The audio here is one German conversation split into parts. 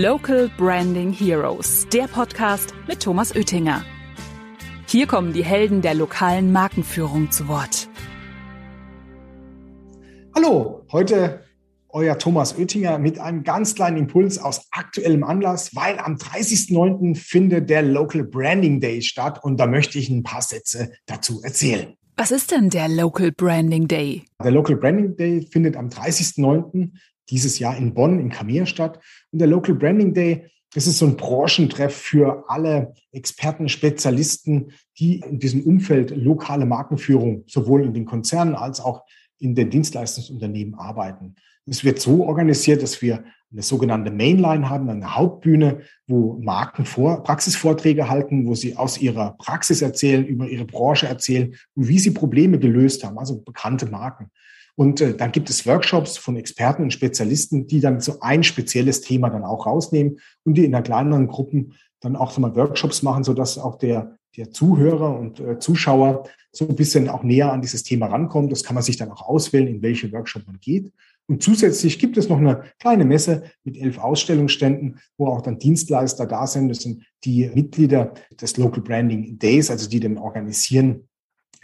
Local Branding Heroes, der Podcast mit Thomas Oettinger. Hier kommen die Helden der lokalen Markenführung zu Wort. Hallo, heute euer Thomas Oettinger mit einem ganz kleinen Impuls aus aktuellem Anlass, weil am 30.09. findet der Local Branding Day statt und da möchte ich ein paar Sätze dazu erzählen. Was ist denn der Local Branding Day? Der Local Branding Day findet am 30.09. dieses Jahr in Bonn im Kamir statt. Und der Local Branding Day, das ist so ein Branchentreff für alle Experten, Spezialisten, die in diesem Umfeld lokale Markenführung sowohl in den Konzernen als auch in den Dienstleistungsunternehmen arbeiten. Es wird so organisiert, dass wir eine sogenannte Mainline haben, eine Hauptbühne, wo Marken vor, Praxisvorträge halten, wo sie aus ihrer Praxis erzählen, über ihre Branche erzählen und wie sie Probleme gelöst haben, also bekannte Marken. Und äh, dann gibt es Workshops von Experten und Spezialisten, die dann so ein spezielles Thema dann auch rausnehmen und die in einer kleineren Gruppen dann auch so mal Workshops machen, so dass auch der, der Zuhörer und äh, Zuschauer so ein bisschen auch näher an dieses Thema rankommt. Das kann man sich dann auch auswählen, in welche Workshop man geht. Und zusätzlich gibt es noch eine kleine Messe mit elf Ausstellungsständen, wo auch dann Dienstleister da sind. Das sind die Mitglieder des Local Branding Days, also die den organisieren.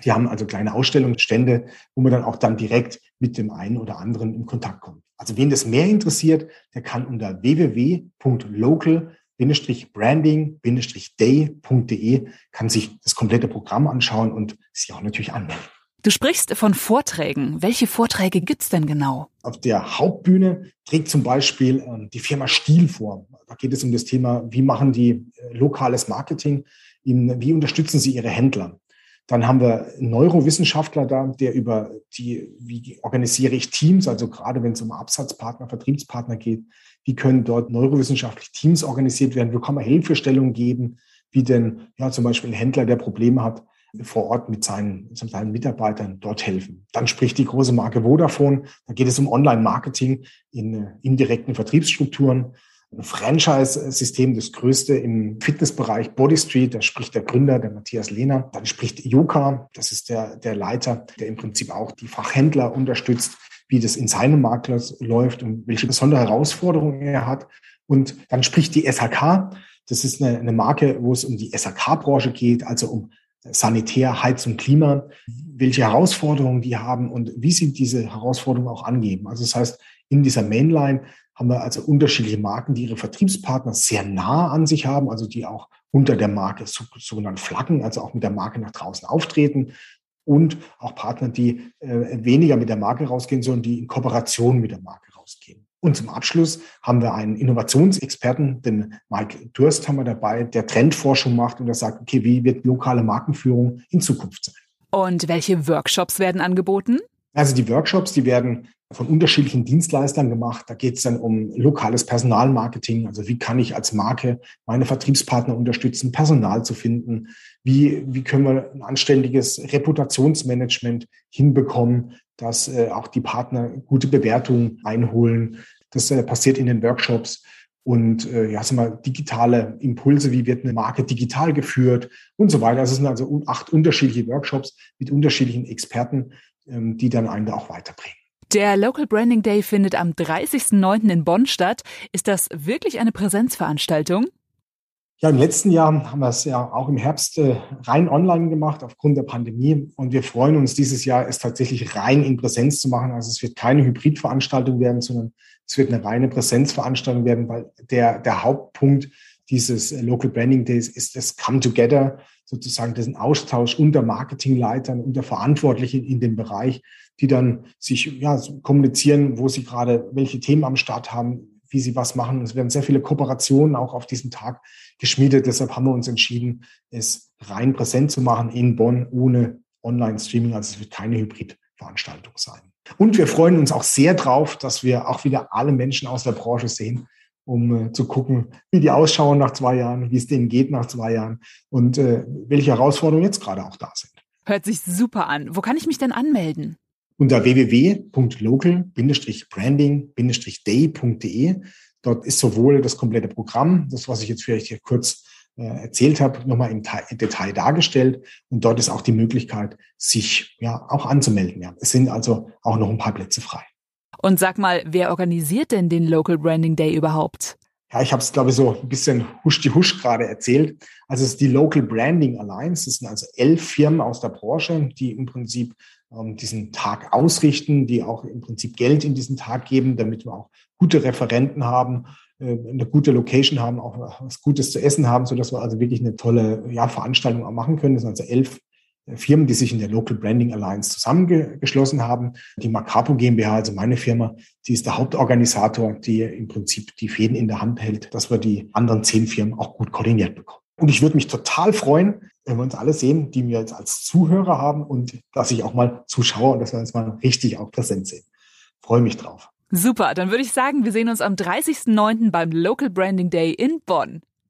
Die haben also kleine Ausstellungsstände, wo man dann auch dann direkt mit dem einen oder anderen in Kontakt kommt. Also wen das mehr interessiert, der kann unter www.local-branding-day.de kann sich das komplette Programm anschauen und sich auch natürlich anmelden. Du sprichst von Vorträgen. Welche Vorträge gibt's denn genau? Auf der Hauptbühne trägt zum Beispiel äh, die Firma Stiel vor. Da geht es um das Thema, wie machen die äh, lokales Marketing, in, wie unterstützen sie ihre Händler. Dann haben wir Neurowissenschaftler da, der über die, wie organisiere ich Teams, also gerade wenn es um Absatzpartner, Vertriebspartner geht, wie können dort neurowissenschaftlich Teams organisiert werden, wo kann man Hilfestellung geben, wie denn ja zum Beispiel ein Händler, der Probleme hat, vor Ort mit seinen, mit seinen Mitarbeitern dort helfen. Dann spricht die große Marke Vodafone. Da geht es um Online-Marketing in äh, indirekten Vertriebsstrukturen. Franchise-System, das größte im Fitnessbereich Body Street, da spricht der Gründer, der Matthias Lehner. Dann spricht Joka, das ist der, der Leiter, der im Prinzip auch die Fachhändler unterstützt, wie das in seinem Markt läuft und welche besondere Herausforderungen er hat. Und dann spricht die SHK, das ist eine, eine Marke, wo es um die SHK-Branche geht, also um Sanitär, Heizung, Klima, welche Herausforderungen die haben und wie sie diese Herausforderungen auch angeben. Also das heißt, in dieser Mainline haben wir also unterschiedliche Marken, die ihre Vertriebspartner sehr nah an sich haben, also die auch unter der Marke sogenannte Flaggen, also auch mit der Marke nach draußen auftreten und auch Partner, die äh, weniger mit der Marke rausgehen, sondern die in Kooperation mit der Marke rausgehen. Und zum Abschluss haben wir einen Innovationsexperten, den Mike Durst haben wir dabei, der Trendforschung macht und der sagt, okay, wie wird lokale Markenführung in Zukunft sein? Und welche Workshops werden angeboten? Also die Workshops, die werden von unterschiedlichen Dienstleistern gemacht. Da geht es dann um lokales Personalmarketing. Also wie kann ich als Marke meine Vertriebspartner unterstützen, Personal zu finden? Wie, wie können wir ein anständiges Reputationsmanagement hinbekommen, dass äh, auch die Partner gute Bewertungen einholen? Das äh, passiert in den Workshops. Und äh, ja, sag mal, digitale Impulse, wie wird eine Marke digital geführt und so weiter. Das sind also acht unterschiedliche Workshops mit unterschiedlichen Experten, ähm, die dann einen da auch weiterbringen. Der Local Branding Day findet am 30.09. in Bonn statt. Ist das wirklich eine Präsenzveranstaltung? Ja, im letzten Jahr haben wir es ja auch im Herbst äh, rein online gemacht aufgrund der Pandemie. Und wir freuen uns dieses Jahr, es tatsächlich rein in Präsenz zu machen. Also es wird keine Hybridveranstaltung werden, sondern es wird eine reine Präsenzveranstaltung werden, weil der, der Hauptpunkt dieses Local Branding Days ist das Come Together, sozusagen diesen Austausch unter Marketingleitern, unter Verantwortlichen in dem Bereich, die dann sich ja, kommunizieren, wo sie gerade welche Themen am Start haben, wie sie was machen. Es werden sehr viele Kooperationen auch auf diesen Tag geschmiedet. Deshalb haben wir uns entschieden, es rein präsent zu machen in Bonn ohne Online-Streaming. Also es wird keine Hybrid-Veranstaltung sein. Und wir freuen uns auch sehr drauf, dass wir auch wieder alle Menschen aus der Branche sehen, um äh, zu gucken, wie die ausschauen nach zwei Jahren, wie es denen geht nach zwei Jahren und äh, welche Herausforderungen jetzt gerade auch da sind. Hört sich super an. Wo kann ich mich denn anmelden? Unter www.local-branding-day.de. Dort ist sowohl das komplette Programm, das, was ich jetzt vielleicht hier kurz äh, erzählt habe, nochmal im, im, Detail dargestellt. Und dort ist auch die Möglichkeit, sich ja auch anzumelden. Ja. Es sind also auch noch ein paar Plätze frei. Und sag mal, wer organisiert denn den Local Branding Day überhaupt? Ja, ich habe es, glaube ich, so ein bisschen husch die husch gerade erzählt. Also es ist die Local Branding Alliance. Das sind also elf Firmen aus der Branche, die im Prinzip ähm, diesen Tag ausrichten, die auch im Prinzip Geld in diesen Tag geben, damit wir auch gute Referenten haben, äh, eine gute Location haben, auch was Gutes zu essen haben, so dass wir also wirklich eine tolle ja, Veranstaltung auch machen können. Das sind also elf Firmen, die sich in der Local Branding Alliance zusammengeschlossen haben. Die Macapo GmbH, also meine Firma, die ist der Hauptorganisator, die im Prinzip die Fäden in der Hand hält, dass wir die anderen zehn Firmen auch gut koordiniert bekommen. Und ich würde mich total freuen, wenn wir uns alle sehen, die wir jetzt als Zuhörer haben und dass ich auch mal Zuschauer und dass wir uns mal richtig auch präsent sehen. Freue mich drauf. Super, dann würde ich sagen, wir sehen uns am 30.09. beim Local Branding Day in Bonn.